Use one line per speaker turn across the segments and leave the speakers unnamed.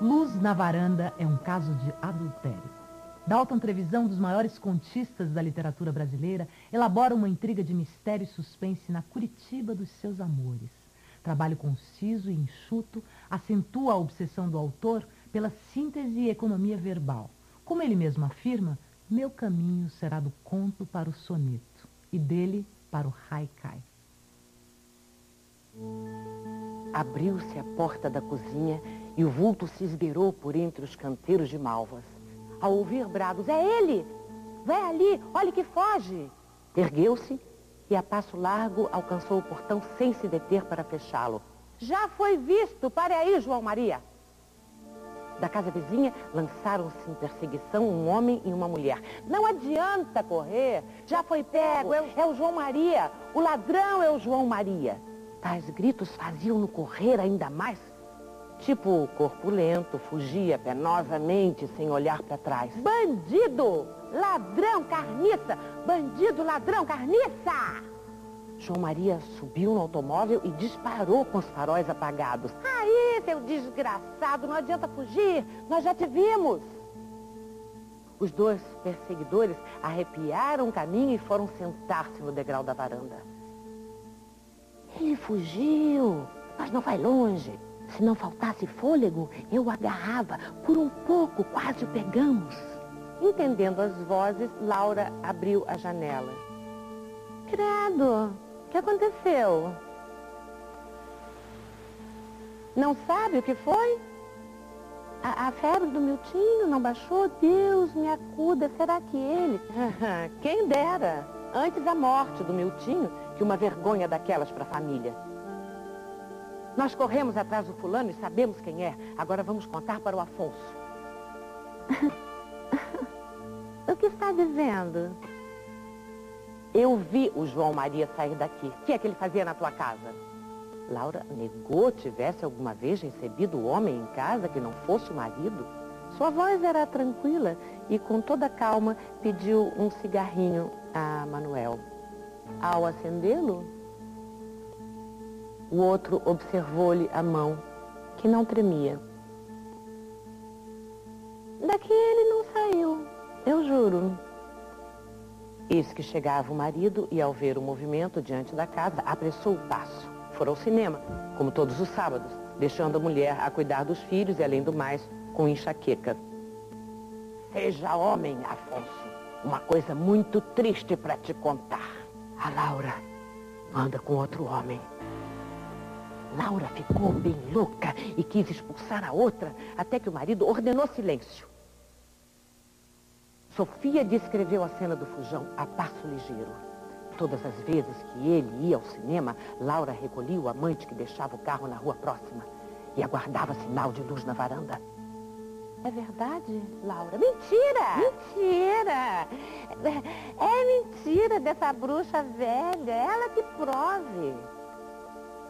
Luz na Varanda é um caso de adultério. Dalton Trevisan, dos maiores contistas da literatura brasileira, elabora uma intriga de mistério e suspense na Curitiba dos seus amores. Trabalho conciso e enxuto acentua a obsessão do autor pela síntese e economia verbal. Como ele mesmo afirma, meu caminho será do conto para o soneto e dele para o haikai.
Abriu-se a porta da cozinha e o vulto se esgueirou por entre os canteiros de malvas. Ao ouvir brados, é ele! Vai ali, olhe que foge! Ergueu-se e a passo largo alcançou o portão sem se deter para fechá-lo. Já foi visto! Pare aí, João Maria! Da casa vizinha, lançaram-se em perseguição um homem e uma mulher. Não adianta correr, já foi pego, é o, é o João Maria, o ladrão é o João Maria. Tais gritos faziam-no correr ainda mais. Tipo, corpulento, fugia penosamente, sem olhar para trás. Bandido! Ladrão, carniça! Bandido, ladrão, carniça! João Maria subiu no automóvel e disparou com os faróis apagados. Aí, seu desgraçado, não adianta fugir, nós já te vimos. Os dois perseguidores arrepiaram o caminho e foram sentar-se no degrau da varanda. Ele fugiu, mas não vai longe. Se não faltasse fôlego, eu agarrava. Por um pouco, quase o pegamos. Entendendo as vozes, Laura abriu a janela. Credo, o que aconteceu? Não sabe o que foi? A, a febre do Miltinho não baixou? Deus me acuda, será que ele? Quem dera, antes da morte do Miltinho, que uma vergonha daquelas para a família. Nós corremos atrás do fulano e sabemos quem é. Agora vamos contar para o Afonso. o que está dizendo? Eu vi o João Maria sair daqui. O que é que ele fazia na tua casa? Laura negou tivesse alguma vez recebido o homem em casa que não fosse o marido. Sua voz era tranquila e com toda calma pediu um cigarrinho a Manuel. Ao acendê-lo, o outro observou-lhe a mão, que não tremia. Daqui ele não saiu, eu juro. Eis que chegava o marido e, ao ver o movimento diante da casa, apressou o passo. Foram ao cinema, como todos os sábados, deixando a mulher a cuidar dos filhos e, além do mais, com enxaqueca. Seja homem, Afonso. Uma coisa muito triste para te contar. A Laura anda com outro homem. Laura ficou bem louca e quis expulsar a outra até que o marido ordenou silêncio. Sofia descreveu a cena do fujão a passo ligeiro. Todas as vezes que ele ia ao cinema, Laura recolhia o amante que deixava o carro na rua próxima e aguardava sinal de luz na varanda. É verdade, Laura? Mentira! Mentira! É mentira dessa bruxa velha. Ela que prove.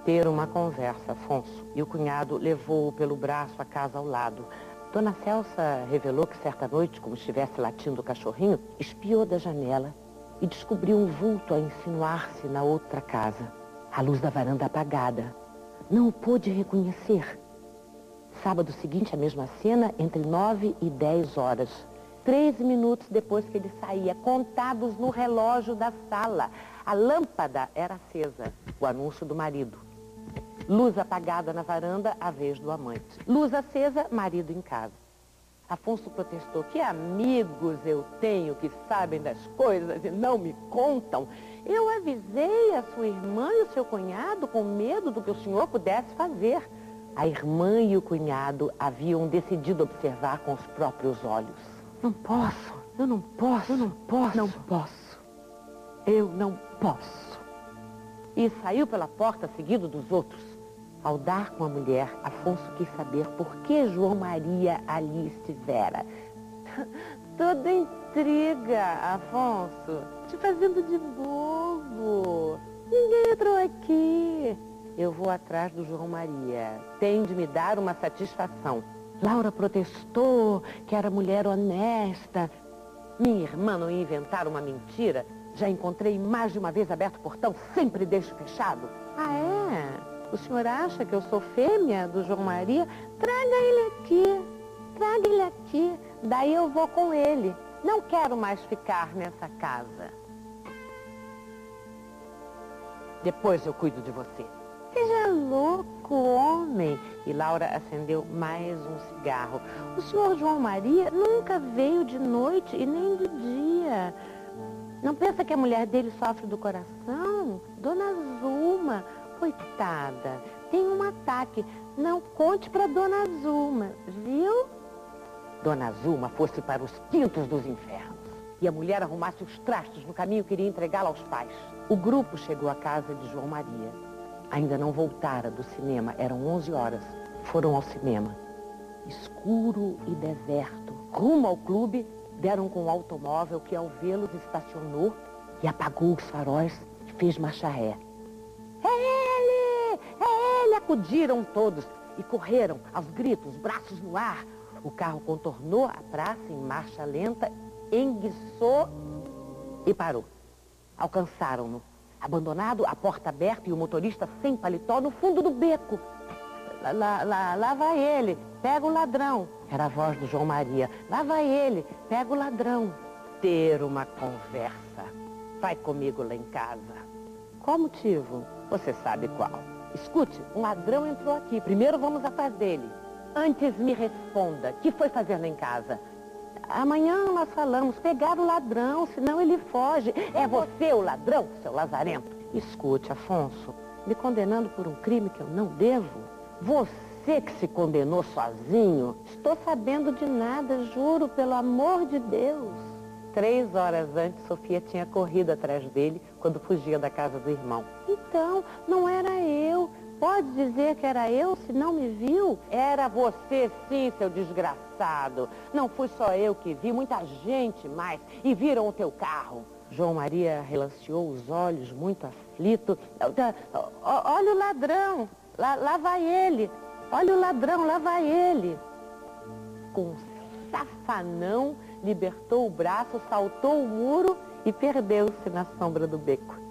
Ter uma conversa, Afonso. E o cunhado levou-o pelo braço à casa ao lado. Dona Celsa revelou que certa noite, como estivesse latindo o cachorrinho, espiou da janela e descobriu um vulto a insinuar-se na outra casa. A luz da varanda apagada. Não o pôde reconhecer sábado seguinte, a mesma cena, entre 9 e 10 horas. Treze minutos depois que ele saía, contados no relógio da sala. A lâmpada era acesa, o anúncio do marido. Luz apagada na varanda, a vez do amante. Luz acesa, marido em casa. Afonso protestou, que amigos eu tenho que sabem das coisas e não me contam. Eu avisei a sua irmã e o seu cunhado com medo do que o senhor pudesse fazer. A irmã e o cunhado haviam decidido observar com os próprios olhos. Não posso, eu não posso, eu não posso. Não posso. Eu não posso. E saiu pela porta seguido dos outros. Ao dar com a mulher, Afonso quis saber por que João Maria ali estivera. Toda intriga, Afonso. Te fazendo de bobo. Ninguém entrou aqui. Eu vou atrás do João Maria. Tem de me dar uma satisfação. Laura protestou que era mulher honesta. Minha irmã não ia inventar uma mentira. Já encontrei mais de uma vez aberto o portão, sempre deixo fechado. Ah, é? O senhor acha que eu sou fêmea do João Maria? Traga ele aqui, traga ele aqui, daí eu vou com ele. Não quero mais ficar nessa casa. Depois eu cuido de você. Seja louco, homem. E Laura acendeu mais um cigarro. O senhor João Maria nunca veio de noite e nem de dia. Não pensa que a mulher dele sofre do coração? Dona coitada, tem um ataque. Não conte para Dona Zuma, viu? Dona Zuma fosse para os quintos dos infernos e a mulher arrumasse os trastos no caminho que iria entregá-la aos pais. O grupo chegou à casa de João Maria. Ainda não voltara do cinema, eram 11 horas. Foram ao cinema. Escuro e deserto. Rumo ao clube, deram com o automóvel que ao vê-los estacionou e apagou os faróis e fez marcha ré. É! É ele! Acudiram todos e correram aos gritos, braços no ar. O carro contornou a praça em marcha lenta, enguiçou e parou. Alcançaram-no, abandonado, a porta aberta e o motorista sem paletó no fundo do beco. Lá, lá, lá vai ele, pega o ladrão. Era a voz do João Maria. Lá vai ele, pega o ladrão. Ter uma conversa. Vai comigo lá em casa. Qual motivo? Você sabe qual. Escute, um ladrão entrou aqui. Primeiro vamos atrás dele. Antes me responda, que foi fazer lá em casa? Amanhã nós falamos, pegar o ladrão, senão ele foge. É você o ladrão, seu lazarento? Escute, Afonso, me condenando por um crime que eu não devo? Você que se condenou sozinho? Estou sabendo de nada, juro, pelo amor de Deus. Três horas antes, Sofia tinha corrido atrás dele quando fugia da casa do irmão. Então, não era. Pode dizer que era eu se não me viu? Era você sim, seu desgraçado. Não fui só eu que vi, muita gente mais. E viram o teu carro. João Maria relanceou os olhos, muito aflito. Olha o ladrão. Lá, lá vai ele. Olha o ladrão, lá vai ele. Com um safanão, libertou o braço, saltou o muro e perdeu-se na sombra do beco.